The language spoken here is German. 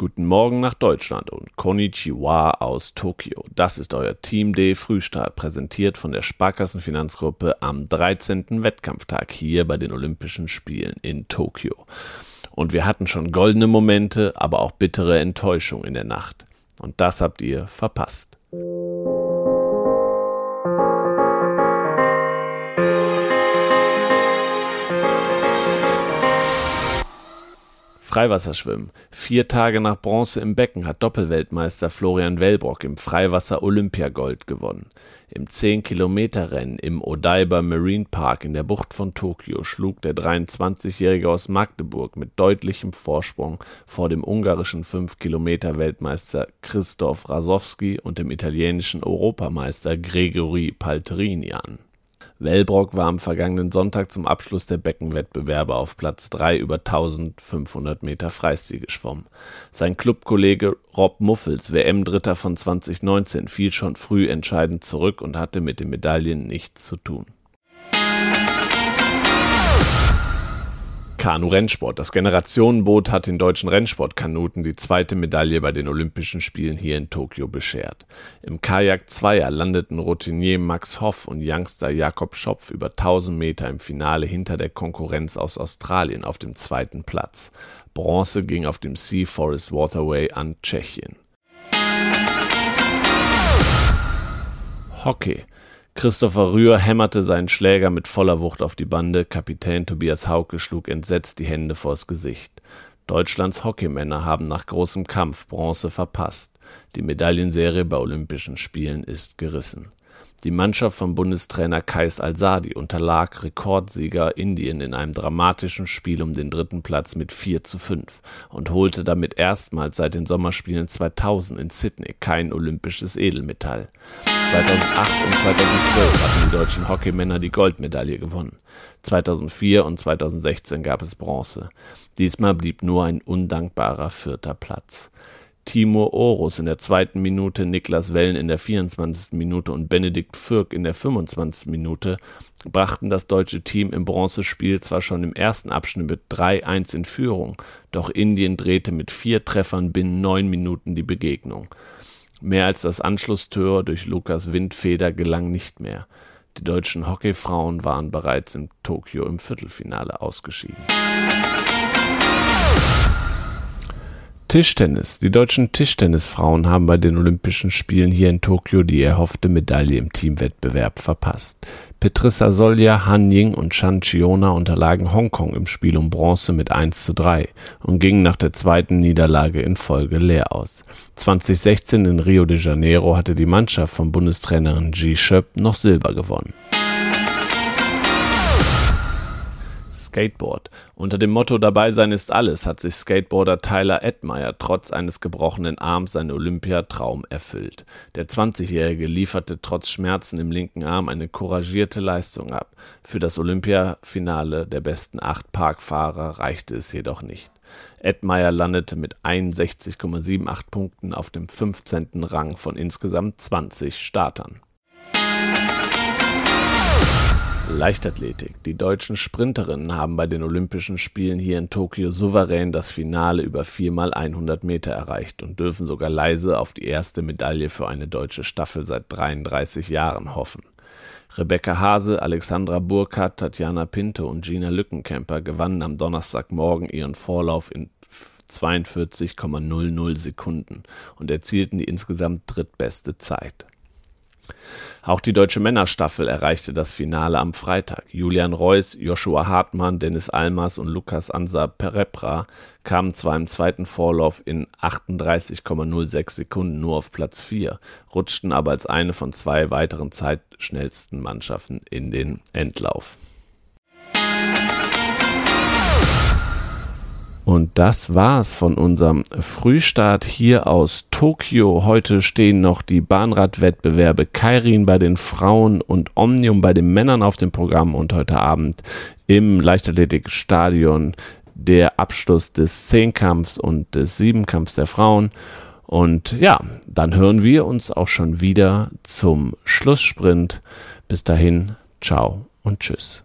Guten Morgen nach Deutschland und Konnichiwa aus Tokio. Das ist euer Team D Frühstart, präsentiert von der Sparkassenfinanzgruppe am 13. Wettkampftag hier bei den Olympischen Spielen in Tokio. Und wir hatten schon goldene Momente, aber auch bittere Enttäuschung in der Nacht. Und das habt ihr verpasst. Freiwasserschwimmen. Vier Tage nach Bronze im Becken hat Doppelweltmeister Florian Wellbrock im Freiwasser Olympiagold gewonnen. Im 10-Kilometer-Rennen im Odaiba Marine Park in der Bucht von Tokio schlug der 23-Jährige aus Magdeburg mit deutlichem Vorsprung vor dem ungarischen 5-Kilometer-Weltmeister Christoph Rasowski und dem italienischen Europameister Gregory Palterini an. Wellbrock war am vergangenen Sonntag zum Abschluss der Beckenwettbewerbe auf Platz 3 über 1500 Meter Freistil geschwommen. Sein Clubkollege Rob Muffels, WM-Dritter von 2019, fiel schon früh entscheidend zurück und hatte mit den Medaillen nichts zu tun. Kanu-Rennsport. Das Generationenboot hat den deutschen Rennsportkanuten die zweite Medaille bei den Olympischen Spielen hier in Tokio beschert. Im Kajak-Zweier landeten Routinier Max Hoff und Youngster Jakob Schopf über 1000 Meter im Finale hinter der Konkurrenz aus Australien auf dem zweiten Platz. Bronze ging auf dem Sea Forest Waterway an Tschechien. Hockey. Christopher Rühr hämmerte seinen Schläger mit voller Wucht auf die Bande, Kapitän Tobias Hauke schlug entsetzt die Hände vors Gesicht. Deutschlands Hockeymänner haben nach großem Kampf Bronze verpasst. Die Medaillenserie bei Olympischen Spielen ist gerissen. Die Mannschaft von Bundestrainer Kais Al-Sadi unterlag Rekordsieger Indien in einem dramatischen Spiel um den dritten Platz mit 4 zu 5 und holte damit erstmals seit den Sommerspielen 2000 in Sydney kein olympisches Edelmetall. 2008 und 2012 hatten die deutschen Hockeymänner die Goldmedaille gewonnen. 2004 und 2016 gab es Bronze. Diesmal blieb nur ein undankbarer vierter Platz. Timur Orus in der zweiten Minute, Niklas Wellen in der 24. Minute und Benedikt Fürk in der 25. Minute brachten das deutsche Team im Bronzespiel zwar schon im ersten Abschnitt mit 3-1 in Führung, doch Indien drehte mit vier Treffern binnen neun Minuten die Begegnung. Mehr als das Anschlusstor durch Lukas Windfeder gelang nicht mehr. Die deutschen Hockeyfrauen waren bereits in Tokio im Viertelfinale ausgeschieden. Tischtennis. Die deutschen Tischtennisfrauen haben bei den Olympischen Spielen hier in Tokio die erhoffte Medaille im Teamwettbewerb verpasst. Petrissa Solja, Han Ying und Chan Chiona unterlagen Hongkong im Spiel um Bronze mit 1 zu 3 und gingen nach der zweiten Niederlage in Folge leer aus. 2016 in Rio de Janeiro hatte die Mannschaft von Bundestrainerin Ji Schöp noch Silber gewonnen. Skateboard. Unter dem Motto Dabei sein ist alles hat sich Skateboarder Tyler Edmeyer trotz eines gebrochenen Arms seinen Olympiatraum erfüllt. Der 20-Jährige lieferte trotz Schmerzen im linken Arm eine couragierte Leistung ab. Für das Olympiafinale der besten acht Parkfahrer reichte es jedoch nicht. Edmeyer landete mit 61,78 Punkten auf dem 15. Rang von insgesamt 20 Startern. Leichtathletik. Die deutschen Sprinterinnen haben bei den Olympischen Spielen hier in Tokio souverän das Finale über 4x100 Meter erreicht und dürfen sogar leise auf die erste Medaille für eine deutsche Staffel seit 33 Jahren hoffen. Rebecca Hase, Alexandra Burkhardt, Tatjana Pinto und Gina Lückenkämper gewannen am Donnerstagmorgen ihren Vorlauf in 42,00 Sekunden und erzielten die insgesamt drittbeste Zeit. Auch die deutsche Männerstaffel erreichte das Finale am Freitag. Julian Reuss, Joshua Hartmann, Dennis Almas und Lukas Ansa Perepra kamen zwar im zweiten Vorlauf in 38,06 Sekunden nur auf Platz 4, rutschten aber als eine von zwei weiteren zeitschnellsten Mannschaften in den Endlauf. Und das war's von unserem Frühstart hier aus Tokio. Heute stehen noch die Bahnradwettbewerbe Kairin bei den Frauen und Omnium bei den Männern auf dem Programm und heute Abend im Leichtathletikstadion der Abschluss des Zehnkampfs und des Siebenkampfs der Frauen. Und ja, dann hören wir uns auch schon wieder zum Schlusssprint. Bis dahin, ciao und tschüss.